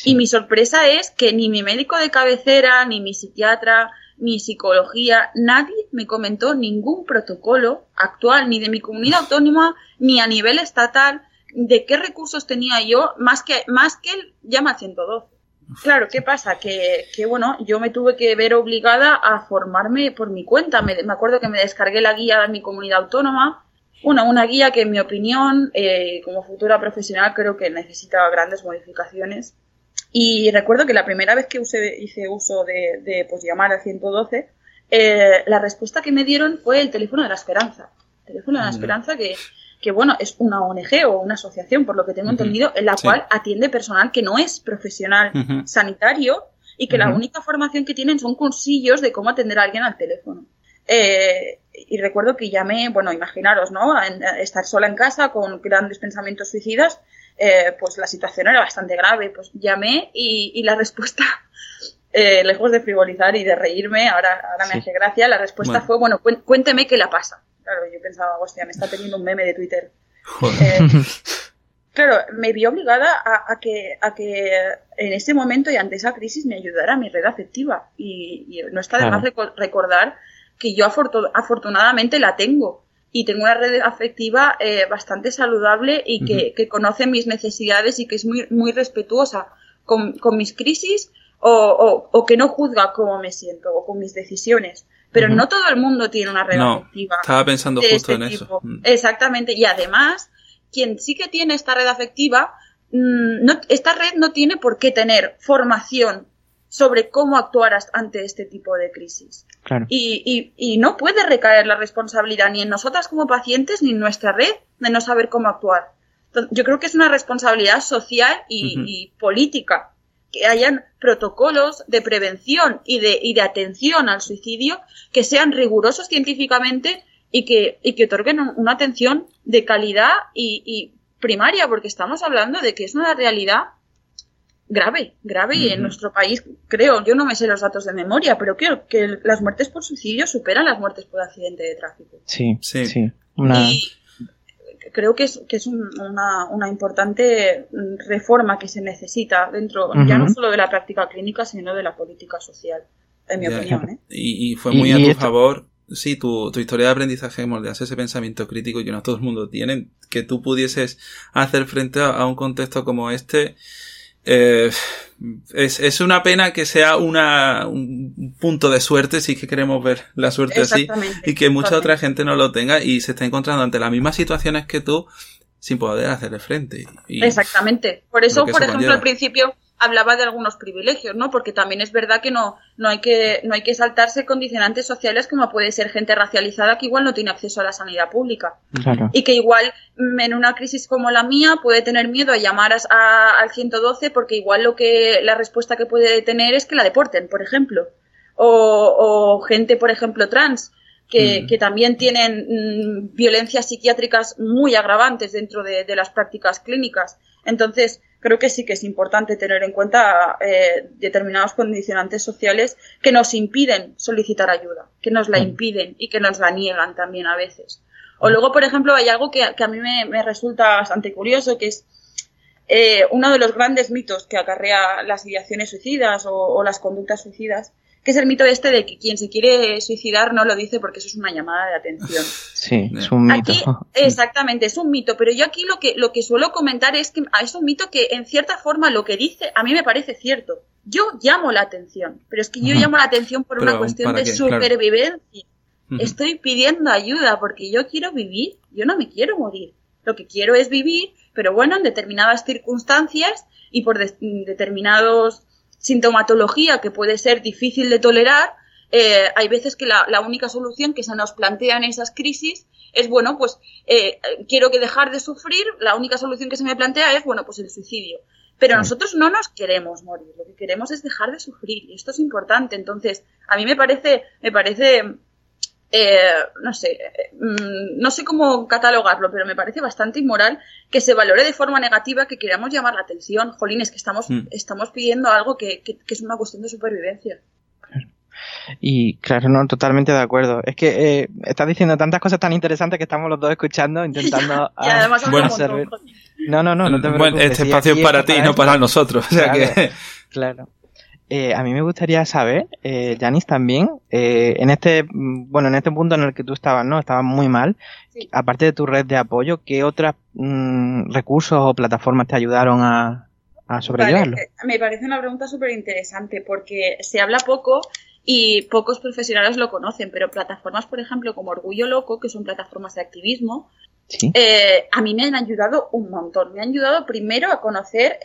Y mi sorpresa es que ni mi médico de cabecera, ni mi psiquiatra, ni psicología, nadie me comentó ningún protocolo actual, ni de mi comunidad autónoma, ni a nivel estatal, de qué recursos tenía yo, más que, más que el llama 112. Claro, ¿qué pasa? Que, que, bueno, yo me tuve que ver obligada a formarme por mi cuenta. Me, me acuerdo que me descargué la guía de mi comunidad autónoma. Una, una guía que en mi opinión, eh, como futura profesional, creo que necesita grandes modificaciones. Y recuerdo que la primera vez que hice uso de, de pues, llamar al 112, eh, la respuesta que me dieron fue el teléfono de la esperanza. El teléfono de la esperanza que que bueno, es una ONG o una asociación, por lo que tengo entendido, en la cual atiende personal que no es profesional sanitario y que la única formación que tienen son cursillos de cómo atender a alguien al teléfono. Eh, y recuerdo que llamé, bueno, imaginaros, ¿no? estar sola en casa con grandes pensamientos suicidas, eh, pues la situación era bastante grave. Pues llamé y, la respuesta, <laughs> eh, lejos de frivolizar y de reírme, ahora, ahora me hace gracia, la respuesta fue, bueno, cuénteme qué le pasa Claro, yo pensaba, hostia, me está teniendo un meme de Twitter. Eh, <laughs> claro, me vi obligada a, que, a que en ese momento y ante esa crisis me ayudara mi red afectiva. Y, no está de más recordar que yo afortunadamente la tengo y tengo una red afectiva eh, bastante saludable y que, conoce mis necesidades y que es muy, muy respetuosa con, mis crisis o, que no juzga cómo me siento o con mis decisiones. Pero no todo el mundo tiene una red afectiva. Estaba pensando justo este en eso. Mm. Exactamente. Y además, quien sí que tiene esta red afectiva, mm, esta red no tiene por qué tener formación sobre cómo actuar ante este tipo de crisis. Y, no puede recaer la responsabilidad ni en nosotras como pacientes ni en nuestra red de no saber cómo actuar. yo creo que es una responsabilidad social y, política que hayan protocolos de prevención y de, y de atención al suicidio que sean rigurosos científicamente y que, y que otorguen una atención de calidad y primaria, porque estamos hablando de que es una realidad grave, grave y en nuestro país creo, yo no me sé los datos de memoria, pero creo que las muertes por suicidio superan las muertes por accidente de tráfico. Sí, sí, sí. Y creo que es, que es una, una, importante reforma que se necesita dentro, ya no solo de la práctica clínica, sino de la política social, en mi opinión. ¿eh? Y, fue muy a tu favor sí, tu, tu, historia de aprendizaje moldeas ese pensamiento crítico que no todo el mundo tiene, que tú pudieses hacer frente a, un contexto como este, eh, es, es, una pena que sea una, un punto de suerte si que queremos ver la suerte así y que mucha otra gente no lo tenga y se está encontrando ante las mismas situaciones que tú sin poder hacerle frente. Exactamente. Por eso, por ejemplo, al principio hablaba de algunos privilegios, ¿no? Porque también es verdad que no, no hay que, no hay que saltarse condicionantes sociales como puede ser gente racializada que igual no tiene acceso a la sanidad pública. Y que igual mm, en una crisis como la mía puede tener miedo a llamar a, al 112 porque igual lo que, la respuesta que puede tener es que la deporten, por ejemplo. O, gente, por ejemplo, trans. Que, mm. que también tienen mm, violencias psiquiátricas muy agravantes dentro de, de las prácticas clínicas. Entonces, creo que sí que es importante tener en cuenta eh, determinados condicionantes sociales que nos impiden solicitar ayuda, que nos la mm. impiden y que nos la niegan también a veces. O luego, por ejemplo, hay algo que, a mí me, resulta bastante curioso, que es eh, uno de los grandes mitos que acarrea las ideaciones suicidas o las conductas suicidas, que es el mito este de que quien se quiere suicidar no lo dice porque eso es una llamada de atención. <laughs> Sí, es un mito. Aquí, <laughs> exactamente, es un mito, pero yo aquí lo que, lo que suelo comentar es que es un mito que en cierta forma lo que dice a mí me parece cierto. Yo llamo la atención, pero es que yo llamo la atención por una cuestión de supervivencia. Estoy pidiendo ayuda porque yo quiero vivir, yo no me quiero morir. Lo que quiero es vivir, pero bueno, en determinadas circunstancias y por determinados sintomatología que puede ser difícil de tolerar, eh, hay veces que la, única solución que se nos plantea en esas crisis es, bueno, pues eh, quiero que dejar de sufrir, la única solución que se me plantea es, bueno, pues el suicidio. Pero nosotros no nos queremos morir, lo que queremos es dejar de sufrir y esto es importante. Entonces, a mí me parece, me parece eh, no sé, mm, no sé cómo catalogarlo, pero me parece bastante inmoral que se valore de forma negativa que queramos llamar la atención. Jolín, es que estamos, mm. estamos pidiendo algo que, es una cuestión de supervivencia. Y claro, no, totalmente de acuerdo. Es que eh, estás diciendo tantas cosas tan interesantes que estamos los dos escuchando, <laughs> intentando y además bueno, <laughs> No, no, no, no te Bueno, este espacio es para ti, no para nosotros. O sea que... claro. <laughs> Eh, a mí me gustaría saber, eh, Janis, también, eh, en este, mm, bueno, en este punto en el que tú estabas, ¿no? Estabas muy mal. Aparte de tu red de apoyo, ¿qué otros mm, recursos o plataformas te ayudaron a, a sobrellevarlo? Eh, me parece una pregunta súper interesante porque se habla poco y pocos profesionales lo conocen, pero plataformas, por ejemplo, como Orgullo Loco, que son plataformas de activismo, a mí me han ayudado un montón. Me han ayudado primero a conocer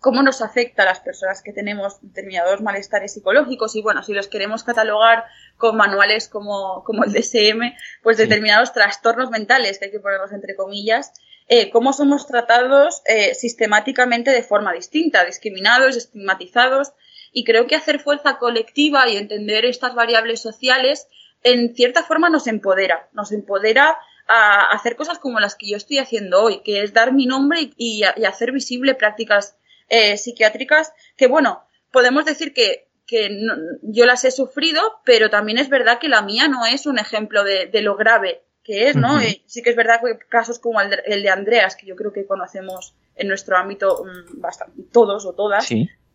cómo nos afecta a las personas que tenemos determinados malestares psicológicos y bueno, si los queremos catalogar con manuales como, como el DSM, pues determinados trastornos mentales, que hay que ponerlos entre comillas, eh, cómo somos tratados eh, sistemáticamente de forma distinta, discriminados, estigmatizados, y creo que hacer fuerza colectiva y entender estas variables sociales en cierta forma nos empodera, nos empodera a hacer cosas como las que yo estoy haciendo hoy, que es dar mi nombre y hacer visible prácticas eh, psiquiátricas que, bueno, podemos decir que, que yo las he sufrido, pero también es verdad que la mía no es un ejemplo de, lo grave que es, ¿no? Sí que es verdad que casos como el de, Andreas, que yo creo que conocemos en nuestro ámbito mm, bastante, todos o todas,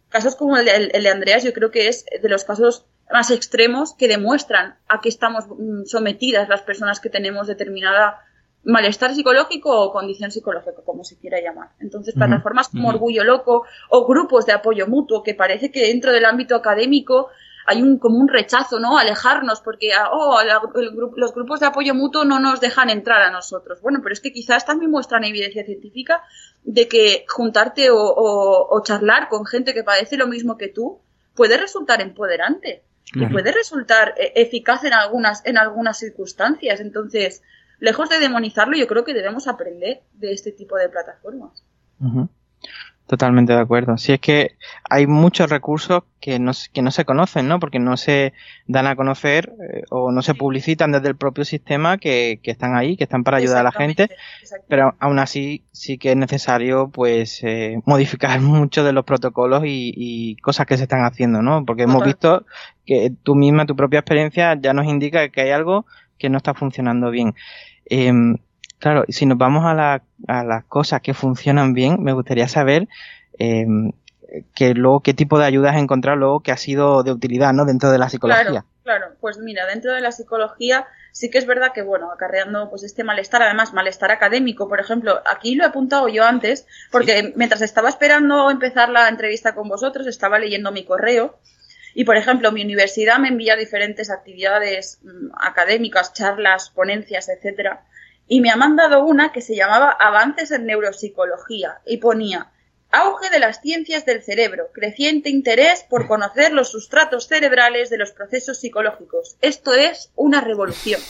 casos como el de, el de Andreas yo creo que es de los casos más extremos que demuestran a qué estamos mm, sometidas las personas que tenemos determinada malestar psicológico o condición psicológica, como se quiera llamar. Entonces, plataformas como Orgullo Loco o grupos de apoyo mutuo, que parece que dentro del ámbito académico hay un como un rechazo, ¿no? Alejarnos, porque ah, oh, los grupos de apoyo mutuo no nos dejan entrar a nosotros. Bueno, pero es que quizás también muestran evidencia científica de que juntarte o, o charlar con gente que padece lo mismo que tú puede resultar empoderante y puede resultar eh, eficaz en algunas, en algunas circunstancias. Entonces, lejos de demonizarlo, yo creo que debemos aprender de este tipo de plataformas. Totalmente de acuerdo. Si es que hay muchos recursos que no, que no se conocen, ¿no? Porque no se dan a conocer eh, o no se publicitan desde el propio sistema que, que están ahí, que están para ayudar a la gente. Pero aún así sí que es necesario, pues, eh, <laughs> modificar muchos de los protocolos y, y, cosas que se están haciendo, ¿no? Porque hemos visto que tú misma, tu propia experiencia ya nos indica que hay algo que no está funcionando bien. Eh, Claro, si nos vamos a, la, a las cosas que funcionan bien, me gustaría saber eh, que luego qué tipo de ayuda has encontrado luego que ha sido de utilidad ¿no? dentro de la psicología. Claro, claro, pues mira, dentro de la psicología sí que es verdad que, bueno, acarreando pues este malestar, además malestar académico, por ejemplo, aquí lo he apuntado yo antes, porque mientras estaba esperando empezar la entrevista con vosotros, estaba leyendo mi correo y, por ejemplo, mi universidad me envía diferentes actividades mm, académicas, charlas, ponencias, etcétera, y me ha mandado una que se llamaba Avances en Neuropsicología y ponía Auge de las ciencias del cerebro, creciente interés por conocer los sustratos cerebrales de los procesos psicológicos. Esto es una revolución.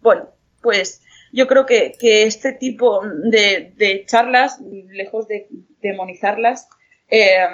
Bueno, pues yo creo que, este tipo de, charlas, lejos de demonizarlas, eh,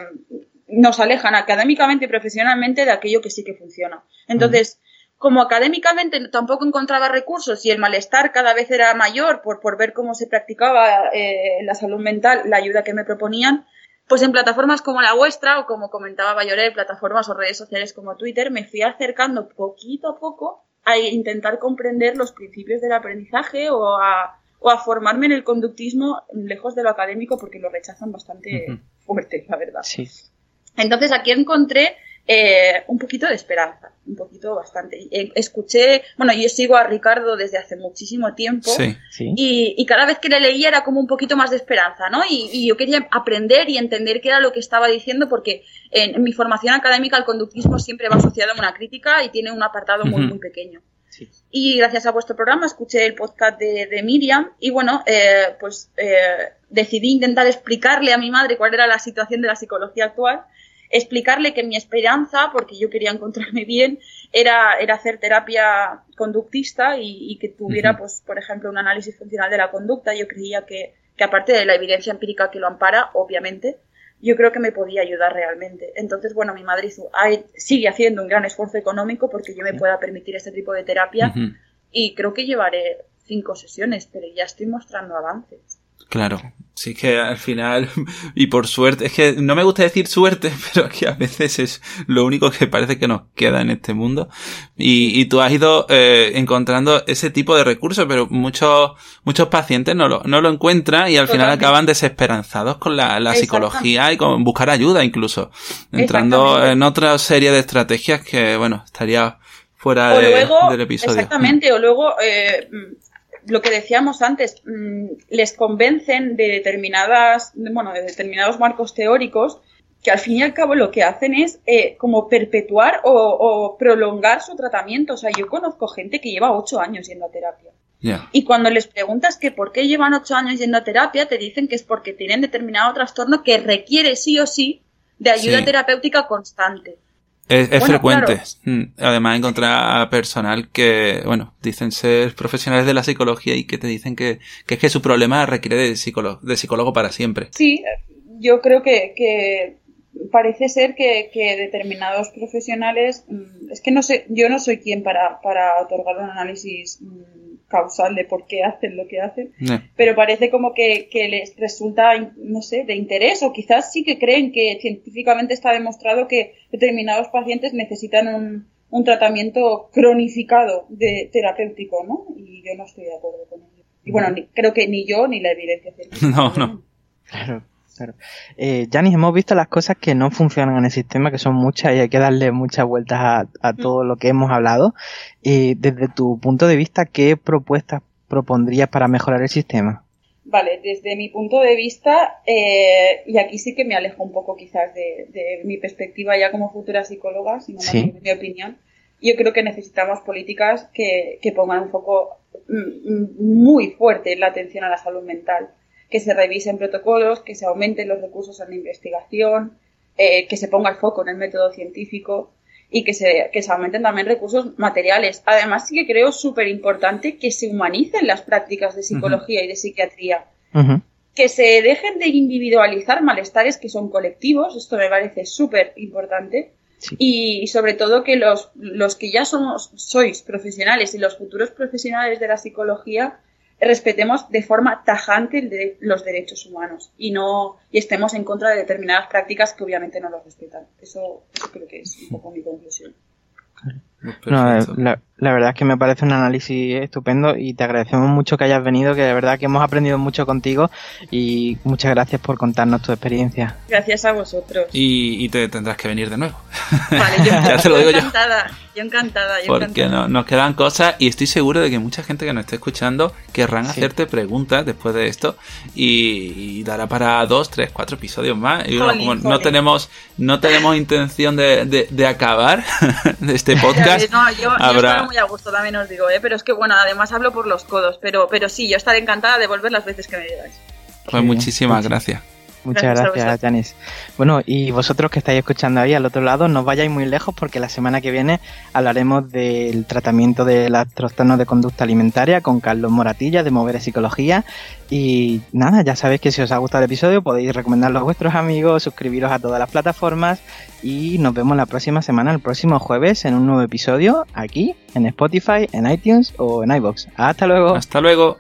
nos alejan académicamente y profesionalmente de aquello que sí que funciona. Entonces, como académicamente tampoco encontraba recursos y el malestar cada vez era mayor por, por ver cómo se practicaba eh, la salud mental, la ayuda que me proponían, pues en plataformas como la vuestra o como comentaba Bayoret, plataformas o redes sociales como Twitter, me fui acercando poquito a poco a intentar comprender los principios del aprendizaje o a, o a formarme en el conductismo lejos de lo académico porque lo rechazan bastante fuerte, la verdad. Sí. Entonces aquí encontré eh, un poquito de esperanza, un poquito bastante. Eh, escuché, bueno, yo sigo a Ricardo desde hace muchísimo tiempo Y, cada vez que le leía era como un poquito más de esperanza, ¿no? Y, yo quería aprender y entender qué era lo que estaba diciendo porque en, mi formación académica el conductismo siempre va asociado a una crítica y tiene un apartado muy, muy pequeño. Y gracias a vuestro programa escuché el podcast de, Miriam y bueno, eh, pues decidí intentar explicarle a mi madre cuál era la situación de la psicología actual explicarle que mi esperanza, porque yo quería encontrarme bien, era, era hacer terapia conductista y, que tuviera, pues, por ejemplo, un análisis funcional de la conducta. Yo creía que, que, aparte de la evidencia empírica que lo ampara, obviamente, yo creo que me podía ayudar realmente. Entonces, bueno, mi madre sigue haciendo un gran esfuerzo económico porque yo me pueda permitir este tipo de terapia y creo que llevaré cinco sesiones, pero ya estoy mostrando avances. Claro, sí que al final, <laughs> y por suerte, es que no me gusta decir suerte, <laughs> pero que a veces es lo único que parece que nos queda en este mundo. Y, y tú has ido eh, encontrando ese tipo de recursos, pero muchos, muchos pacientes no lo, no lo encuentran y al final acaban desesperanzados con la, la psicología y con buscar ayuda incluso, entrando en otra serie de estrategias que, bueno, estaría fuera del episodio. Exactamente, o luego eh, lo que decíamos antes, mm, les convencen de determinadas, bueno, de determinados marcos teóricos que al fin y al cabo lo que hacen es eh, como perpetuar o, prolongar su tratamiento. O sea, yo conozco gente que lleva ocho años yendo a terapia. Y cuando les preguntas que por qué llevan ocho años yendo a terapia, te dicen que es porque tienen determinado trastorno que requiere sí o sí de ayuda terapéutica constante. Es, frecuente, mm, además, encontrar personal que, bueno, dicen ser profesionales de la psicología y que te dicen que, que es que su problema requiere de psicólogo, de psicólogo para siempre. Sí, yo creo que, que parece ser que, que, determinados profesionales, mm, es que no sé, yo no soy quien para, para otorgar un análisis mm, causal de por qué hacen lo que hacen, pero parece como que, les resulta, no sé, de interés o quizás sí que creen que científicamente está demostrado que determinados pacientes necesitan un, un tratamiento cronificado de terapéutico, ¿no? Y yo no estoy de acuerdo con ello. Y bueno, creo que ni yo ni la evidencia científica. <laughs> No, no. Claro. Claro. Eh, Janis, hemos visto las cosas que no funcionan en el sistema, que son muchas y hay que darle muchas vueltas a, mm. todo lo que hemos hablado. Y desde tu punto de vista, ¿qué propuestas propondrías para mejorar el sistema? Vale, desde mi punto de vista, eh, y aquí sí que me alejo un poco quizás de, mi perspectiva ya como futura psicóloga, sino más mi opinión, yo creo que necesitamos políticas que, que pongan un foco mm, mm, muy fuerte en la atención a la salud mental que se revisen protocolos, que se aumenten los recursos en la investigación, eh, que se ponga el foco en el método científico y que se, que se aumenten también recursos materiales. Además, sí que creo súper importante que se humanicen las prácticas de psicología y de psiquiatría. Que se dejen de individualizar malestares que son colectivos, esto me parece súper importante. Y, sobre todo que los, los que ya somos, sois profesionales y los futuros profesionales de la psicología respetemos de forma tajante los derechos humanos y no y estemos en contra de determinadas prácticas que obviamente no los respetan. Eso, creo que es un poco mi conclusión. No, la, verdad es que me parece un análisis estupendo y te agradecemos mucho que hayas venido, que de verdad que hemos aprendido mucho contigo y muchas gracias por contarnos tu experiencia. Gracias a vosotros. Y, te tendrás que venir de nuevo. Vale, <laughs> yo, ya te lo digo encantada, yo. encantada, Porque nos quedan cosas y estoy seguro de que mucha gente que nos esté escuchando querrán hacerte preguntas después de esto y, dará para dos, tres, cuatro episodios más. Y como no tenemos no tenemos intención de, de, acabar <laughs> de este <laughs> podcast. No, yo, estaré muy a gusto, también os digo, ¿eh? pero es que bueno, además hablo por los codos, pero, pero sí, yo estaré encantada de volver las veces que me digáis. Pues muchísimas gracias. Muchas gracias, Janice. Bueno, y vosotros que estáis escuchando ahí al otro lado, no vayáis muy lejos porque la semana que viene hablaremos del tratamiento de los trastornos de conducta alimentaria con Carlos Moratilla de Mover Psicología. Y nada, ya sabéis que si os ha gustado el episodio podéis recomendarlo a vuestros amigos, suscribiros a todas las plataformas y nos vemos la próxima semana, el próximo jueves, en un nuevo episodio aquí en Spotify, en iTunes o en iBox. Hasta luego. Hasta luego.